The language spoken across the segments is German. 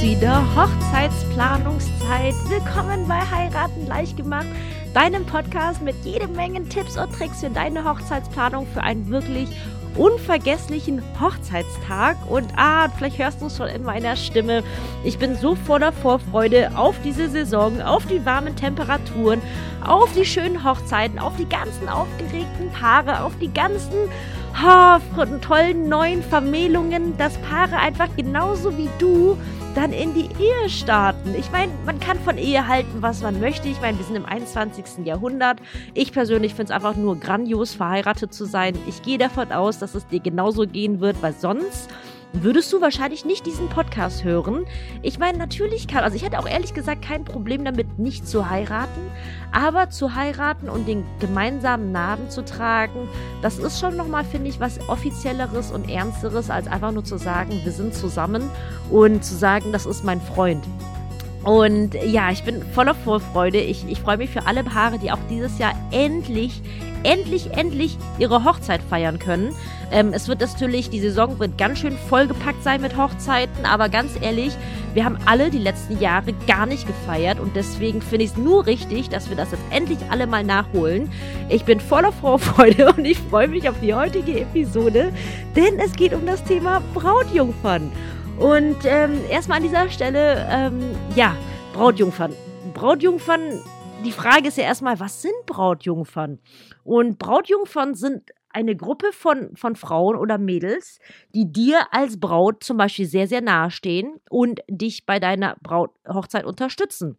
wieder Hochzeitsplanungszeit. Willkommen bei Heiraten leicht gemacht, deinem Podcast mit jede Menge Tipps und Tricks für deine Hochzeitsplanung für einen wirklich unvergesslichen Hochzeitstag. Und ah, vielleicht hörst du es schon in meiner Stimme. Ich bin so voller Vorfreude auf diese Saison, auf die warmen Temperaturen, auf die schönen Hochzeiten, auf die ganzen aufgeregten Paare, auf die ganzen oh, tollen neuen Vermählungen, dass Paare einfach genauso wie du dann in die Ehe starten. Ich meine, man kann von Ehe halten, was man möchte. Ich meine, wir sind im 21. Jahrhundert. Ich persönlich finde es einfach nur grandios, verheiratet zu sein. Ich gehe davon aus, dass es dir genauso gehen wird, weil sonst würdest du wahrscheinlich nicht diesen Podcast hören. Ich meine, natürlich kann, also ich hätte auch ehrlich gesagt kein Problem damit, nicht zu heiraten, aber zu heiraten und den gemeinsamen Namen zu tragen, das ist schon nochmal, finde ich, was offizielleres und ernsteres, als einfach nur zu sagen, wir sind zusammen und zu sagen, das ist mein Freund. Und ja, ich bin voller Vorfreude. Ich, ich freue mich für alle Paare, die auch dieses Jahr endlich, endlich, endlich ihre Hochzeit feiern können. Ähm, es wird natürlich, die Saison wird ganz schön vollgepackt sein mit Hochzeiten, aber ganz ehrlich, wir haben alle die letzten Jahre gar nicht gefeiert und deswegen finde ich es nur richtig, dass wir das jetzt endlich alle mal nachholen. Ich bin voller Vorfreude und ich freue mich auf die heutige Episode, denn es geht um das Thema Brautjungfern. Und ähm, erstmal an dieser Stelle, ähm, ja, Brautjungfern. Brautjungfern die Frage ist ja erstmal, was sind Brautjungfern? Und Brautjungfern sind eine Gruppe von, von Frauen oder Mädels, die dir als Braut zum Beispiel sehr, sehr nahe stehen und dich bei deiner Braut Hochzeit unterstützen.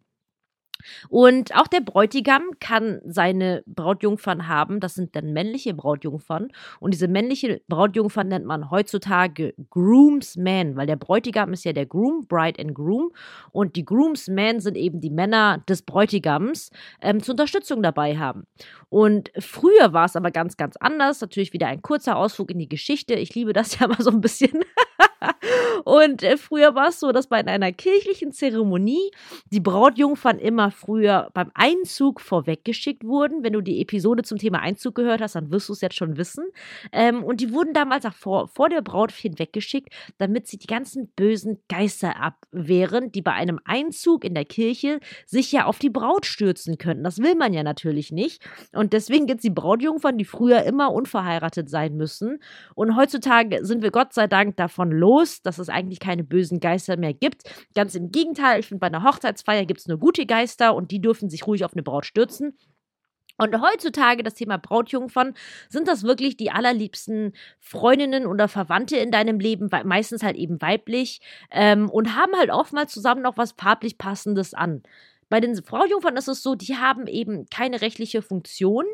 Und auch der Bräutigam kann seine Brautjungfern haben. Das sind dann männliche Brautjungfern. Und diese männliche Brautjungfern nennt man heutzutage Groomsmen, weil der Bräutigam ist ja der Groom, Bride and Groom. Und die Groomsmen sind eben die Männer des Bräutigams ähm, zur Unterstützung dabei haben. Und früher war es aber ganz, ganz anders. Natürlich wieder ein kurzer Ausflug in die Geschichte. Ich liebe das ja mal so ein bisschen. und äh, früher war es so, dass bei einer kirchlichen Zeremonie die Brautjungfern immer früher beim Einzug vorweggeschickt wurden. Wenn du die Episode zum Thema Einzug gehört hast, dann wirst du es jetzt schon wissen. Ähm, und die wurden damals auch vor, vor der Braut weggeschickt, damit sie die ganzen bösen Geister abwehren, die bei einem Einzug in der Kirche sich ja auf die Braut stürzen könnten. Das will man ja natürlich nicht. Und deswegen gibt es die Brautjungfern, die früher immer unverheiratet sein müssen. Und heutzutage sind wir Gott sei Dank davon los, dass es eigentlich keine bösen Geister mehr gibt. Ganz im Gegenteil, ich finde, bei einer Hochzeitsfeier gibt es nur gute Geister und die dürfen sich ruhig auf eine Braut stürzen. Und heutzutage das Thema Brautjungfern, sind das wirklich die allerliebsten Freundinnen oder Verwandte in deinem Leben, meistens halt eben weiblich, ähm, und haben halt oftmals zusammen noch was farblich Passendes an. Bei den Brautjungfern ist es so, die haben eben keine rechtliche Funktion.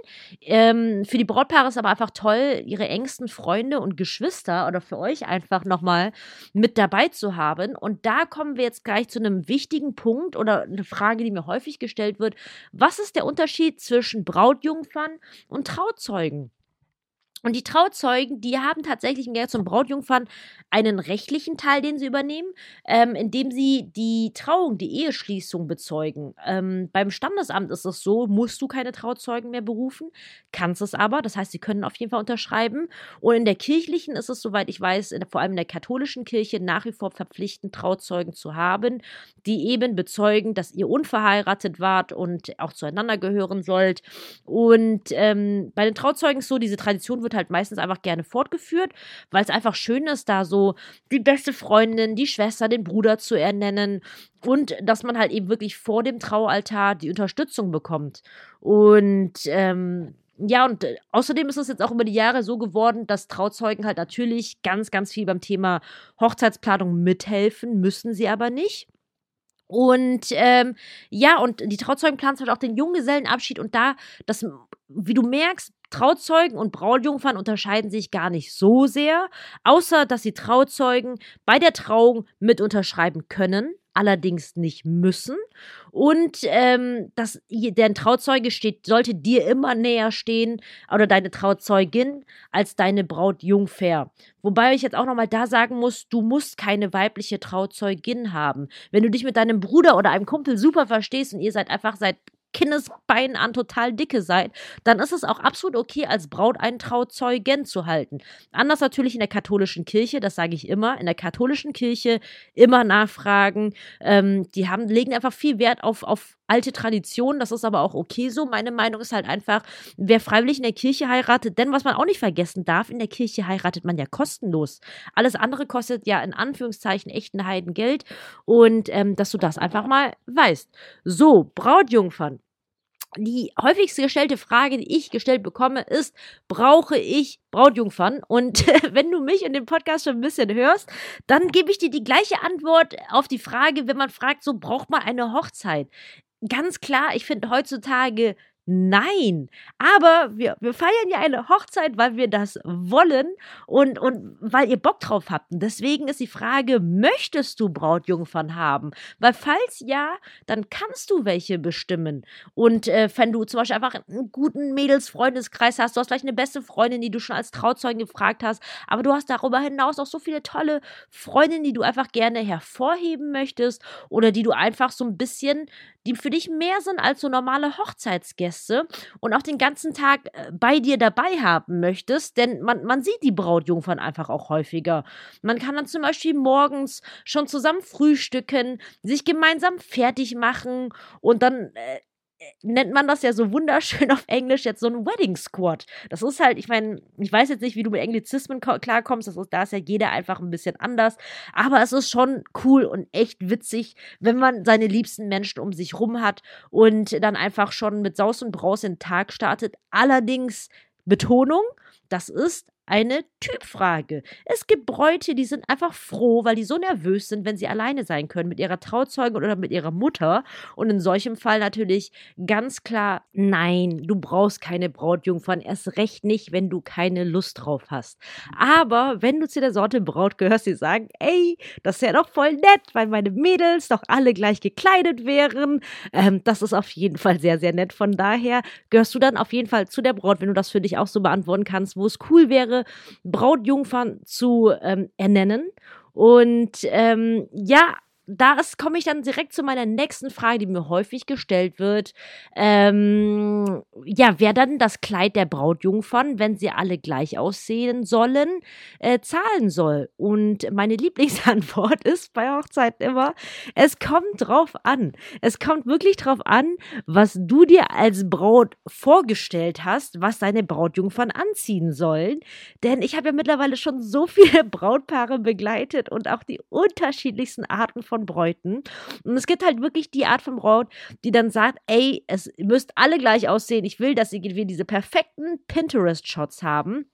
Ähm, für die Brautpaare ist aber einfach toll, ihre engsten Freunde und Geschwister oder für euch einfach nochmal mit dabei zu haben. Und da kommen wir jetzt gleich zu einem wichtigen Punkt oder eine Frage, die mir häufig gestellt wird. Was ist der Unterschied zwischen Brautjungfern und Trauzeugen? Und die Trauzeugen, die haben tatsächlich im Gegensatz zum Brautjungfern einen rechtlichen Teil, den sie übernehmen, ähm, indem sie die Trauung, die Eheschließung bezeugen. Ähm, beim Standesamt ist es so, musst du keine Trauzeugen mehr berufen, kannst es aber. Das heißt, sie können auf jeden Fall unterschreiben. Und in der kirchlichen ist es, soweit ich weiß, in, vor allem in der katholischen Kirche nach wie vor verpflichtend, Trauzeugen zu haben, die eben bezeugen, dass ihr unverheiratet wart und auch zueinander gehören sollt. Und ähm, bei den Trauzeugen ist so, diese Tradition wird wird halt meistens einfach gerne fortgeführt, weil es einfach schön ist, da so die beste Freundin, die Schwester, den Bruder zu ernennen und dass man halt eben wirklich vor dem Traualtar die Unterstützung bekommt. Und ähm, ja, und äh, außerdem ist es jetzt auch über die Jahre so geworden, dass Trauzeugen halt natürlich ganz, ganz viel beim Thema Hochzeitsplanung mithelfen, müssen sie aber nicht. Und ähm, ja, und die Trauzeugen planen halt auch den Junggesellenabschied und da, das, wie du merkst, Trauzeugen und Brautjungfern unterscheiden sich gar nicht so sehr, außer dass die Trauzeugen bei der Trauung mit unterschreiben können, allerdings nicht müssen. Und ähm, dass der Trauzeuge steht, sollte dir immer näher stehen oder deine Trauzeugin als deine Brautjungfer. Wobei ich jetzt auch nochmal da sagen muss, du musst keine weibliche Trauzeugin haben. Wenn du dich mit deinem Bruder oder einem Kumpel super verstehst und ihr seid einfach seit Kindesbeinen an total dicke seid, dann ist es auch absolut okay, als Braut einen Trauzeugen zu halten. Anders natürlich in der katholischen Kirche, das sage ich immer, in der katholischen Kirche immer nachfragen. Ähm, die haben, legen einfach viel Wert auf, auf alte Tradition, das ist aber auch okay so. Meine Meinung ist halt einfach, wer freiwillig in der Kirche heiratet, denn was man auch nicht vergessen darf, in der Kirche heiratet man ja kostenlos. Alles andere kostet ja in Anführungszeichen echten Heiden Geld und ähm, dass du das einfach mal weißt. So, Brautjungfern. Die häufigste gestellte Frage, die ich gestellt bekomme, ist, brauche ich Brautjungfern? Und wenn du mich in dem Podcast schon ein bisschen hörst, dann gebe ich dir die gleiche Antwort auf die Frage, wenn man fragt, so braucht man eine Hochzeit? ganz klar, ich finde heutzutage Nein, aber wir, wir feiern ja eine Hochzeit, weil wir das wollen und, und weil ihr Bock drauf habt. Und deswegen ist die Frage, möchtest du Brautjungfern haben? Weil falls ja, dann kannst du welche bestimmen. Und äh, wenn du zum Beispiel einfach einen guten Mädelsfreundeskreis hast, du hast vielleicht eine beste Freundin, die du schon als Trauzeugen gefragt hast, aber du hast darüber hinaus auch so viele tolle Freundinnen, die du einfach gerne hervorheben möchtest oder die du einfach so ein bisschen, die für dich mehr sind als so normale Hochzeitsgäste Gäste und auch den ganzen Tag äh, bei dir dabei haben möchtest, denn man, man sieht die Brautjungfern einfach auch häufiger. Man kann dann zum Beispiel morgens schon zusammen frühstücken, sich gemeinsam fertig machen und dann äh, nennt man das ja so wunderschön auf Englisch jetzt so ein Wedding Squad. Das ist halt, ich meine, ich weiß jetzt nicht, wie du mit Anglizismen klarkommst, das ist, da ist ja jeder einfach ein bisschen anders, aber es ist schon cool und echt witzig, wenn man seine liebsten Menschen um sich rum hat und dann einfach schon mit Saus und Braus den Tag startet. Allerdings Betonung, das ist eine Typfrage. Es gibt Bräute, die sind einfach froh, weil die so nervös sind, wenn sie alleine sein können mit ihrer Trauzeugin oder mit ihrer Mutter. Und in solchem Fall natürlich ganz klar, nein, du brauchst keine Brautjungfern, erst recht nicht, wenn du keine Lust drauf hast. Aber wenn du zu der Sorte Braut gehörst, die sagen, ey, das ist ja doch voll nett, weil meine Mädels doch alle gleich gekleidet wären. Ähm, das ist auf jeden Fall sehr, sehr nett. Von daher gehörst du dann auf jeden Fall zu der Braut, wenn du das für dich auch so beantworten kannst, wo es cool wäre, Brautjungfern zu ähm, ernennen. Und ähm, ja, da komme ich dann direkt zu meiner nächsten Frage, die mir häufig gestellt wird. Ähm, ja, wer dann das Kleid der Brautjungfern, wenn sie alle gleich aussehen sollen, äh, zahlen soll? Und meine Lieblingsantwort ist bei Hochzeiten immer, es kommt drauf an. Es kommt wirklich drauf an, was du dir als Braut vorgestellt hast, was deine Brautjungfern anziehen sollen. Denn ich habe ja mittlerweile schon so viele Brautpaare begleitet und auch die unterschiedlichsten Arten von von Bräuten. Und es gibt halt wirklich die Art von Braut, die dann sagt, ey, es müsst alle gleich aussehen. Ich will, dass wir diese perfekten Pinterest-Shots haben.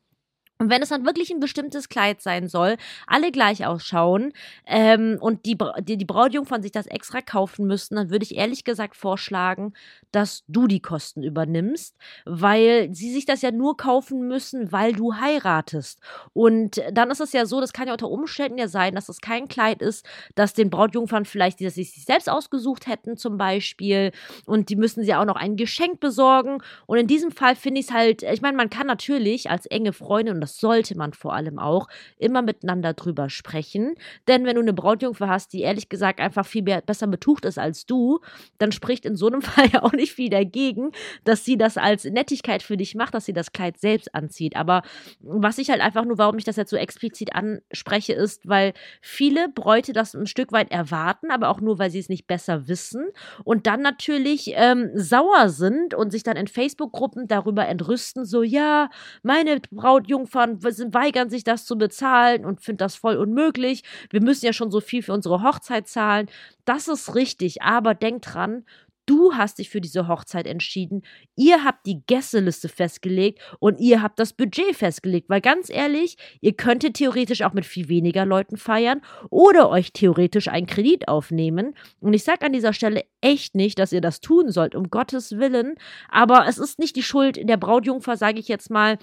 Und wenn es dann wirklich ein bestimmtes Kleid sein soll, alle gleich ausschauen ähm, und die, die, die Brautjungfern sich das extra kaufen müssten, dann würde ich ehrlich gesagt vorschlagen, dass du die Kosten übernimmst, weil sie sich das ja nur kaufen müssen, weil du heiratest. Und dann ist es ja so, das kann ja unter Umständen ja sein, dass es kein Kleid ist, das den Brautjungfern vielleicht, die das sich selbst ausgesucht hätten zum Beispiel und die müssen sie auch noch ein Geschenk besorgen. Und in diesem Fall finde ich es halt, ich meine, man kann natürlich als enge Freundin das sollte man vor allem auch, immer miteinander drüber sprechen. Denn wenn du eine Brautjungfer hast, die ehrlich gesagt einfach viel mehr, besser betucht ist als du, dann spricht in so einem Fall ja auch nicht viel dagegen, dass sie das als Nettigkeit für dich macht, dass sie das Kleid selbst anzieht. Aber was ich halt einfach nur, warum ich das jetzt so explizit anspreche, ist, weil viele Bräute das ein Stück weit erwarten, aber auch nur, weil sie es nicht besser wissen und dann natürlich ähm, sauer sind und sich dann in Facebook-Gruppen darüber entrüsten, so ja, meine Brautjungfer Opfern weigern sich das zu bezahlen und finden das voll unmöglich. Wir müssen ja schon so viel für unsere Hochzeit zahlen. Das ist richtig, aber denk dran, Du hast dich für diese Hochzeit entschieden. Ihr habt die Gästeliste festgelegt und ihr habt das Budget festgelegt. Weil ganz ehrlich, ihr könntet theoretisch auch mit viel weniger Leuten feiern oder euch theoretisch einen Kredit aufnehmen. Und ich sage an dieser Stelle echt nicht, dass ihr das tun sollt, um Gottes Willen. Aber es ist nicht die Schuld der Brautjungfer, sage ich jetzt mal,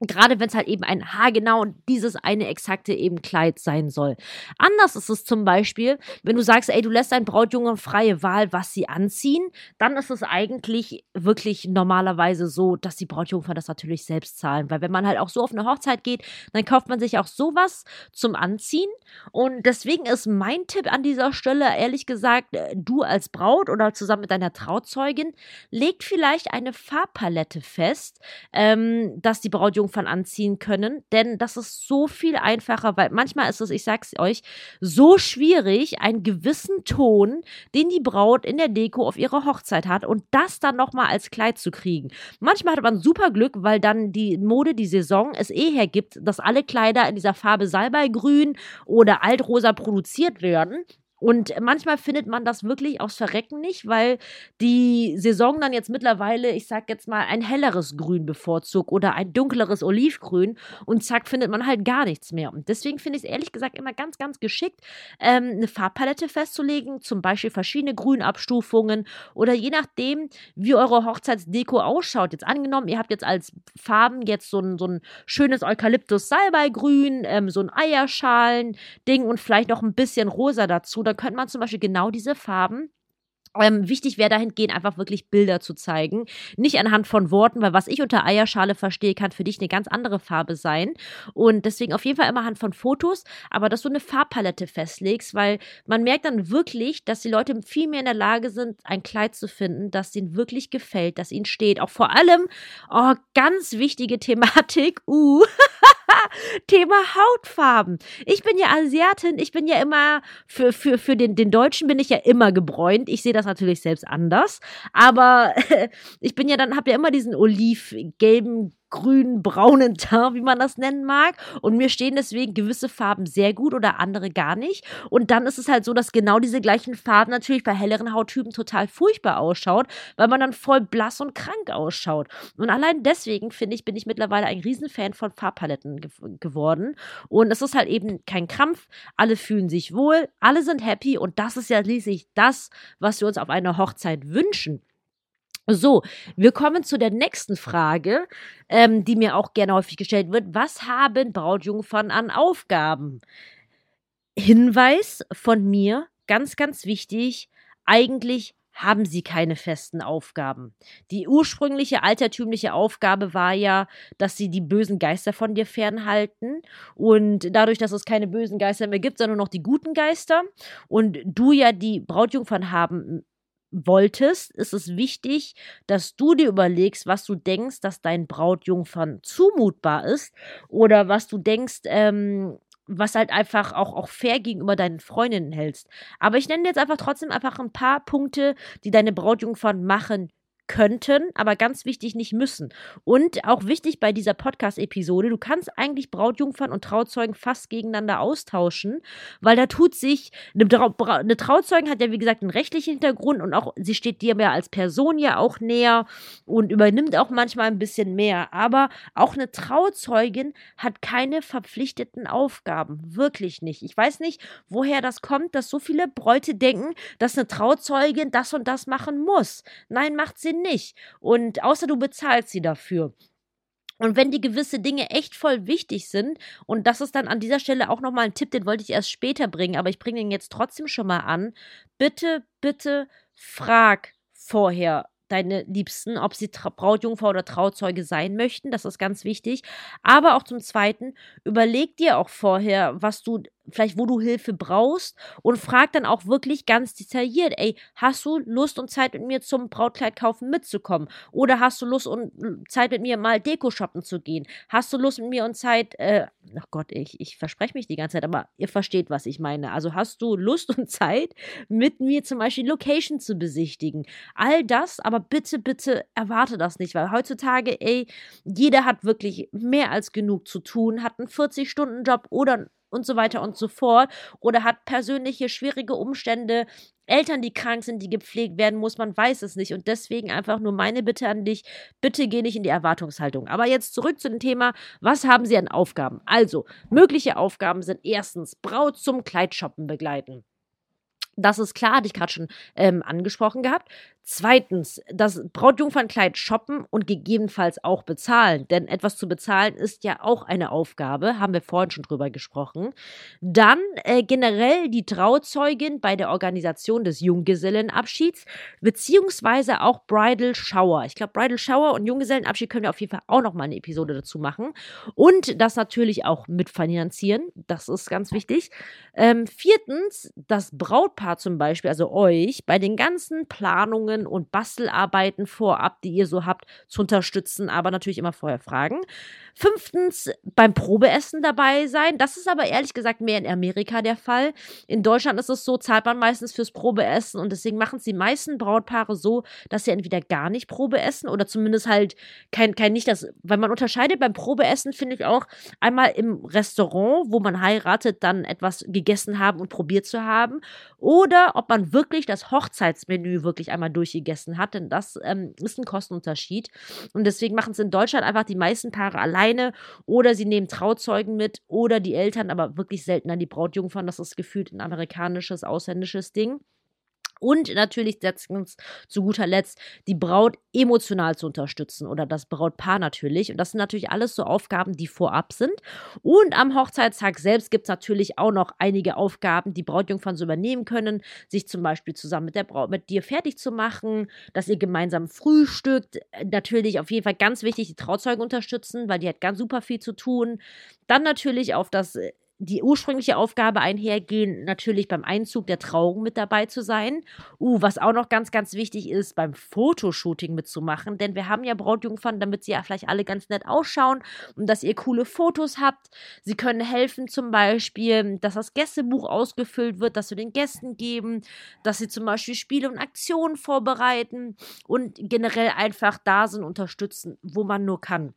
Gerade wenn es halt eben ein haargenau dieses eine exakte eben Kleid sein soll. Anders ist es zum Beispiel, wenn du sagst, ey, du lässt deinen Brautjungen freie Wahl, was sie anziehen, dann ist es eigentlich wirklich normalerweise so, dass die Brautjungfer das natürlich selbst zahlen. Weil wenn man halt auch so auf eine Hochzeit geht, dann kauft man sich auch sowas zum Anziehen. Und deswegen ist mein Tipp an dieser Stelle, ehrlich gesagt, äh, du als Braut oder zusammen mit deiner Trauzeugin, legt vielleicht eine Farbpalette fest, ähm, dass die Brautjungfer Jungfern anziehen können, denn das ist so viel einfacher, weil manchmal ist es, ich sag's euch, so schwierig, einen gewissen Ton, den die Braut in der Deko auf ihrer Hochzeit hat und das dann nochmal als Kleid zu kriegen. Manchmal hat man super Glück, weil dann die Mode, die Saison es eh hergibt, dass alle Kleider in dieser Farbe Salbeigrün oder Altrosa produziert werden. Und manchmal findet man das wirklich aus Verrecken nicht, weil die Saison dann jetzt mittlerweile, ich sag jetzt mal, ein helleres Grün bevorzugt oder ein dunkleres Olivgrün und zack, findet man halt gar nichts mehr. Und deswegen finde ich es ehrlich gesagt immer ganz, ganz geschickt, ähm, eine Farbpalette festzulegen, zum Beispiel verschiedene Grünabstufungen oder je nachdem, wie eure Hochzeitsdeko ausschaut. Jetzt angenommen, ihr habt jetzt als Farben jetzt so ein, so ein schönes Eukalyptus-Salbeigrün, ähm, so ein Eierschalen-Ding und vielleicht noch ein bisschen rosa dazu dann könnte man zum Beispiel genau diese Farben ähm, wichtig wäre dahingehend einfach wirklich Bilder zu zeigen. Nicht anhand von Worten, weil was ich unter Eierschale verstehe, kann für dich eine ganz andere Farbe sein. Und deswegen auf jeden Fall immer anhand von Fotos, aber dass du eine Farbpalette festlegst, weil man merkt dann wirklich, dass die Leute viel mehr in der Lage sind, ein Kleid zu finden, das ihnen wirklich gefällt, das ihnen steht. Auch vor allem, oh, ganz wichtige Thematik, uh, Thema Hautfarben. Ich bin ja Asiatin, ich bin ja immer, für, für, für den, den Deutschen bin ich ja immer gebräunt. Ich sehe das natürlich selbst anders. Aber ich bin ja dann, habe ja immer diesen olivgelben grünen, braunen Teint, wie man das nennen mag. Und mir stehen deswegen gewisse Farben sehr gut oder andere gar nicht. Und dann ist es halt so, dass genau diese gleichen Farben natürlich bei helleren Hauttypen total furchtbar ausschaut, weil man dann voll blass und krank ausschaut. Und allein deswegen, finde ich, bin ich mittlerweile ein Riesenfan von Farbpaletten ge geworden. Und es ist halt eben kein Krampf. Alle fühlen sich wohl, alle sind happy und das ist ja schließlich das, was wir uns auf einer Hochzeit wünschen. So, wir kommen zu der nächsten Frage, ähm, die mir auch gerne häufig gestellt wird. Was haben Brautjungfern an Aufgaben? Hinweis von mir, ganz, ganz wichtig, eigentlich haben sie keine festen Aufgaben. Die ursprüngliche altertümliche Aufgabe war ja, dass sie die bösen Geister von dir fernhalten und dadurch, dass es keine bösen Geister mehr gibt, sondern nur noch die guten Geister und du ja die Brautjungfern haben wolltest, ist es wichtig, dass du dir überlegst, was du denkst, dass dein Brautjungfern zumutbar ist oder was du denkst, ähm, was halt einfach auch, auch fair gegenüber deinen Freundinnen hältst. Aber ich nenne jetzt einfach trotzdem einfach ein paar Punkte, die deine Brautjungfern machen könnten, aber ganz wichtig nicht müssen. Und auch wichtig bei dieser Podcast-Episode, du kannst eigentlich Brautjungfern und Trauzeugen fast gegeneinander austauschen, weil da tut sich, eine, Trau eine Trauzeugen hat ja wie gesagt einen rechtlichen Hintergrund und auch sie steht dir ja als Person ja auch näher und übernimmt auch manchmal ein bisschen mehr. Aber auch eine Trauzeugin hat keine verpflichteten Aufgaben. Wirklich nicht. Ich weiß nicht, woher das kommt, dass so viele Bräute denken, dass eine Trauzeugin das und das machen muss. Nein, macht sie nicht. Und außer du bezahlst sie dafür. Und wenn die gewisse Dinge echt voll wichtig sind, und das ist dann an dieser Stelle auch nochmal ein Tipp, den wollte ich erst später bringen, aber ich bringe den jetzt trotzdem schon mal an. Bitte, bitte frag vorher deine Liebsten, ob sie Tra Brautjungfer oder Trauzeuge sein möchten. Das ist ganz wichtig. Aber auch zum Zweiten, überleg dir auch vorher, was du vielleicht wo du Hilfe brauchst und frag dann auch wirklich ganz detailliert, ey, hast du Lust und Zeit mit mir zum Brautkleid kaufen mitzukommen? Oder hast du Lust und Zeit mit mir mal Deko shoppen zu gehen? Hast du Lust mit mir und Zeit, äh, ach Gott, ich, ich verspreche mich die ganze Zeit, aber ihr versteht, was ich meine. Also hast du Lust und Zeit, mit mir zum Beispiel Location zu besichtigen? All das, aber bitte, bitte erwarte das nicht, weil heutzutage, ey, jeder hat wirklich mehr als genug zu tun, hat einen 40-Stunden-Job oder und so weiter und so fort oder hat persönliche schwierige Umstände, Eltern, die krank sind, die gepflegt werden muss, man weiß es nicht und deswegen einfach nur meine Bitte an dich, bitte geh nicht in die Erwartungshaltung. Aber jetzt zurück zu dem Thema, was haben Sie an Aufgaben? Also, mögliche Aufgaben sind erstens Braut zum Kleidshoppen begleiten. Das ist klar, hatte ich gerade schon ähm, angesprochen gehabt. Zweitens, das Brautjungfernkleid shoppen und gegebenenfalls auch bezahlen. Denn etwas zu bezahlen ist ja auch eine Aufgabe, haben wir vorhin schon drüber gesprochen. Dann äh, generell die Trauzeugin bei der Organisation des Junggesellenabschieds, beziehungsweise auch Bridal Shower. Ich glaube, Bridal Shower und Junggesellenabschied können wir auf jeden Fall auch nochmal eine Episode dazu machen. Und das natürlich auch mitfinanzieren. Das ist ganz wichtig. Ähm, viertens, das Brautpaar zum Beispiel, also euch, bei den ganzen Planungen und Bastelarbeiten vorab, die ihr so habt, zu unterstützen, aber natürlich immer vorher fragen. Fünftens, beim Probeessen dabei sein. Das ist aber ehrlich gesagt mehr in Amerika der Fall. In Deutschland ist es so, zahlt man meistens fürs Probeessen und deswegen machen es die meisten Brautpaare so, dass sie entweder gar nicht Probeessen oder zumindest halt kein, kein nicht das, weil man unterscheidet beim Probeessen, finde ich auch, einmal im Restaurant, wo man heiratet, dann etwas gegessen haben und probiert zu haben oder ob man wirklich das Hochzeitsmenü wirklich einmal durchgegessen hat, denn das ähm, ist ein Kostenunterschied und deswegen machen es in Deutschland einfach die meisten Paare allein alleine oder sie nehmen Trauzeugen mit oder die Eltern, aber wirklich seltener die Brautjungfern. Das ist gefühlt ein amerikanisches, ausländisches Ding. Und natürlich letztens zu guter Letzt die Braut emotional zu unterstützen oder das Brautpaar natürlich. Und das sind natürlich alles so Aufgaben, die vorab sind. Und am Hochzeitstag selbst gibt es natürlich auch noch einige Aufgaben, die Brautjungfern so übernehmen können. Sich zum Beispiel zusammen mit der Braut, mit dir fertig zu machen, dass ihr gemeinsam frühstückt. Natürlich auf jeden Fall ganz wichtig, die Trauzeugen unterstützen, weil die hat ganz super viel zu tun. Dann natürlich auf das die ursprüngliche Aufgabe einhergehen, natürlich beim Einzug der Trauung mit dabei zu sein. Uh, was auch noch ganz, ganz wichtig ist, beim Fotoshooting mitzumachen, denn wir haben ja Brautjungfern, damit sie ja vielleicht alle ganz nett ausschauen und dass ihr coole Fotos habt. Sie können helfen, zum Beispiel, dass das Gästebuch ausgefüllt wird, dass wir den Gästen geben, dass sie zum Beispiel Spiele und Aktionen vorbereiten und generell einfach da sind, unterstützen, wo man nur kann.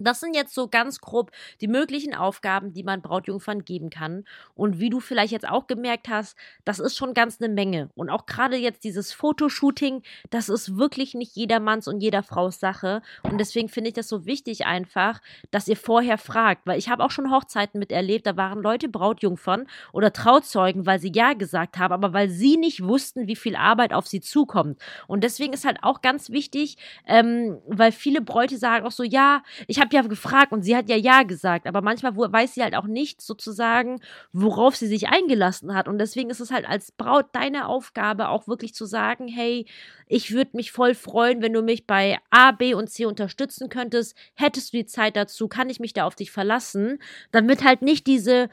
Das sind jetzt so ganz grob die möglichen Aufgaben, die man Brautjungfern geben kann. Und wie du vielleicht jetzt auch gemerkt hast, das ist schon ganz eine Menge. Und auch gerade jetzt dieses Fotoshooting, das ist wirklich nicht jedermanns und jeder Frau's Sache. Und deswegen finde ich das so wichtig einfach, dass ihr vorher fragt. Weil ich habe auch schon Hochzeiten miterlebt, da waren Leute Brautjungfern oder Trauzeugen, weil sie Ja gesagt haben, aber weil sie nicht wussten, wie viel Arbeit auf sie zukommt. Und deswegen ist halt auch ganz wichtig, ähm, weil viele Bräute sagen auch so, ja, ich habe habe ja gefragt und sie hat ja Ja gesagt, aber manchmal weiß sie halt auch nicht sozusagen, worauf sie sich eingelassen hat. Und deswegen ist es halt als Braut deine Aufgabe, auch wirklich zu sagen, hey, ich würde mich voll freuen, wenn du mich bei A, B und C unterstützen könntest. Hättest du die Zeit dazu? Kann ich mich da auf dich verlassen? Damit halt nicht diese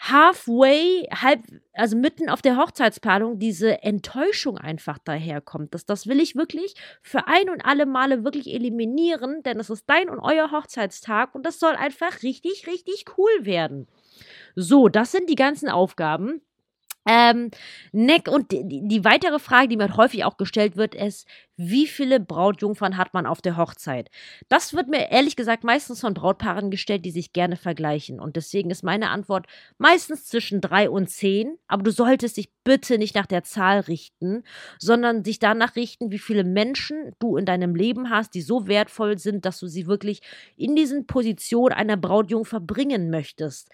halfway, halb, also mitten auf der Hochzeitsplanung diese Enttäuschung einfach daherkommt. Das, das will ich wirklich für ein und alle Male wirklich eliminieren, denn es ist dein und euer Hochzeitstag und das soll einfach richtig, richtig cool werden. So, das sind die ganzen Aufgaben. Ähm, Neck und die, die, weitere Frage, die mir häufig auch gestellt wird, ist, wie viele Brautjungfern hat man auf der Hochzeit? Das wird mir ehrlich gesagt meistens von Brautpaaren gestellt, die sich gerne vergleichen. Und deswegen ist meine Antwort meistens zwischen drei und zehn. Aber du solltest dich bitte nicht nach der Zahl richten, sondern dich danach richten, wie viele Menschen du in deinem Leben hast, die so wertvoll sind, dass du sie wirklich in diesen Position einer Brautjungfer bringen möchtest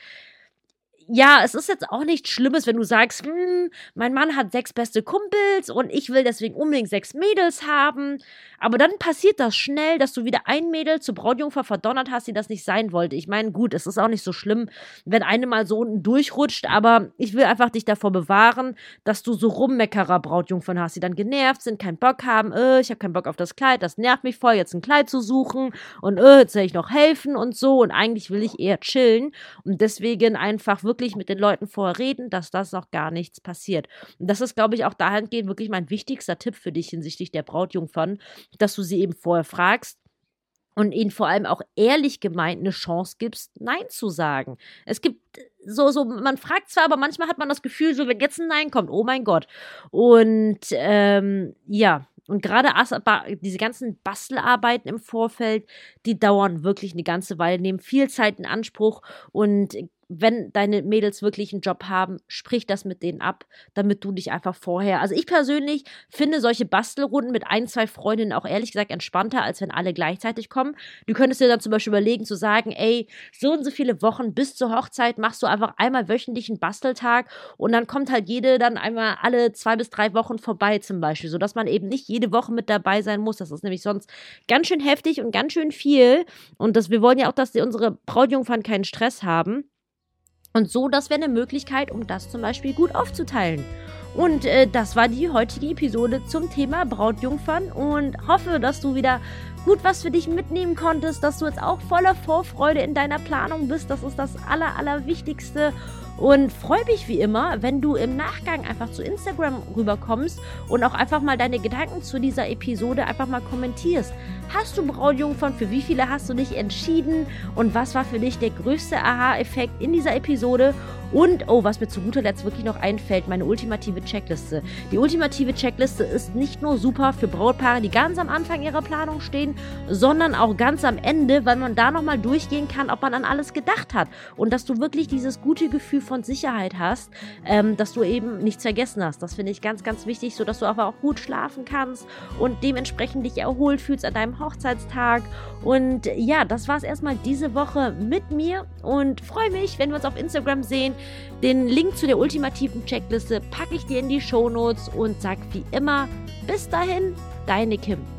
ja, es ist jetzt auch nichts Schlimmes, wenn du sagst, hm, mein Mann hat sechs beste Kumpels und ich will deswegen unbedingt sechs Mädels haben. Aber dann passiert das schnell, dass du wieder ein Mädel zur Brautjungfer verdonnert hast, die das nicht sein wollte. Ich meine, gut, es ist auch nicht so schlimm, wenn eine mal so unten durchrutscht, aber ich will einfach dich davor bewahren, dass du so Rummeckerer Brautjungfern hast, die dann genervt sind, keinen Bock haben, äh, ich habe keinen Bock auf das Kleid, das nervt mich voll, jetzt ein Kleid zu suchen und äh, jetzt soll ich noch helfen und so und eigentlich will ich eher chillen und deswegen einfach wirklich wirklich mit den Leuten vorher reden, dass das noch gar nichts passiert. Und das ist, glaube ich, auch dahingehend wirklich mein wichtigster Tipp für dich hinsichtlich der Brautjungfern, dass du sie eben vorher fragst, und ihnen vor allem auch ehrlich gemeint eine Chance gibst, Nein zu sagen. Es gibt so, so, man fragt zwar, aber manchmal hat man das Gefühl, so, wenn jetzt ein Nein kommt, oh mein Gott. Und ähm, ja, und gerade diese ganzen Bastelarbeiten im Vorfeld, die dauern wirklich eine ganze Weile, nehmen viel Zeit in Anspruch. Und wenn deine Mädels wirklich einen Job haben, sprich das mit denen ab, damit du dich einfach vorher. Also ich persönlich finde solche Bastelrunden mit ein, zwei Freundinnen auch ehrlich gesagt entspannter, als wenn alle gleichzeitig kommen. Du könntest dir dann zum Beispiel überlegen zu sagen, ey, so und so viele Wochen bis zur Hochzeit machst du einfach einmal wöchentlich einen Basteltag und dann kommt halt jede dann einmal alle zwei bis drei Wochen vorbei zum Beispiel, sodass man eben nicht jede Woche mit dabei sein muss. Das ist nämlich sonst ganz schön heftig und ganz schön viel. Und das, wir wollen ja auch, dass die, unsere Brautjungfern keinen Stress haben. Und so, das wäre eine Möglichkeit, um das zum Beispiel gut aufzuteilen. Und äh, das war die heutige Episode zum Thema Brautjungfern und hoffe, dass du wieder gut was für dich mitnehmen konntest, dass du jetzt auch voller Vorfreude in deiner Planung bist. Das ist das Aller, Allerwichtigste. Und freue mich wie immer, wenn du im Nachgang einfach zu Instagram rüberkommst und auch einfach mal deine Gedanken zu dieser Episode einfach mal kommentierst. Hast du Brautjungfern? Für wie viele hast du dich entschieden? Und was war für dich der größte Aha-Effekt in dieser Episode? Und, oh, was mir zu guter Letzt wirklich noch einfällt, meine ultimative Checkliste. Die ultimative Checkliste ist nicht nur super für Brautpaare, die ganz am Anfang ihrer Planung stehen, sondern auch ganz am Ende, weil man da nochmal durchgehen kann, ob man an alles gedacht hat. Und dass du wirklich dieses gute Gefühl von Sicherheit hast, ähm, dass du eben nichts vergessen hast. Das finde ich ganz, ganz wichtig, sodass du aber auch gut schlafen kannst und dementsprechend dich erholt fühlst an deinem Hochzeitstag. Und ja, das war es erstmal diese Woche mit mir und freue mich, wenn wir uns auf Instagram sehen. Den Link zu der ultimativen Checkliste packe ich dir in die Show Notes und sag wie immer, bis dahin, deine Kim.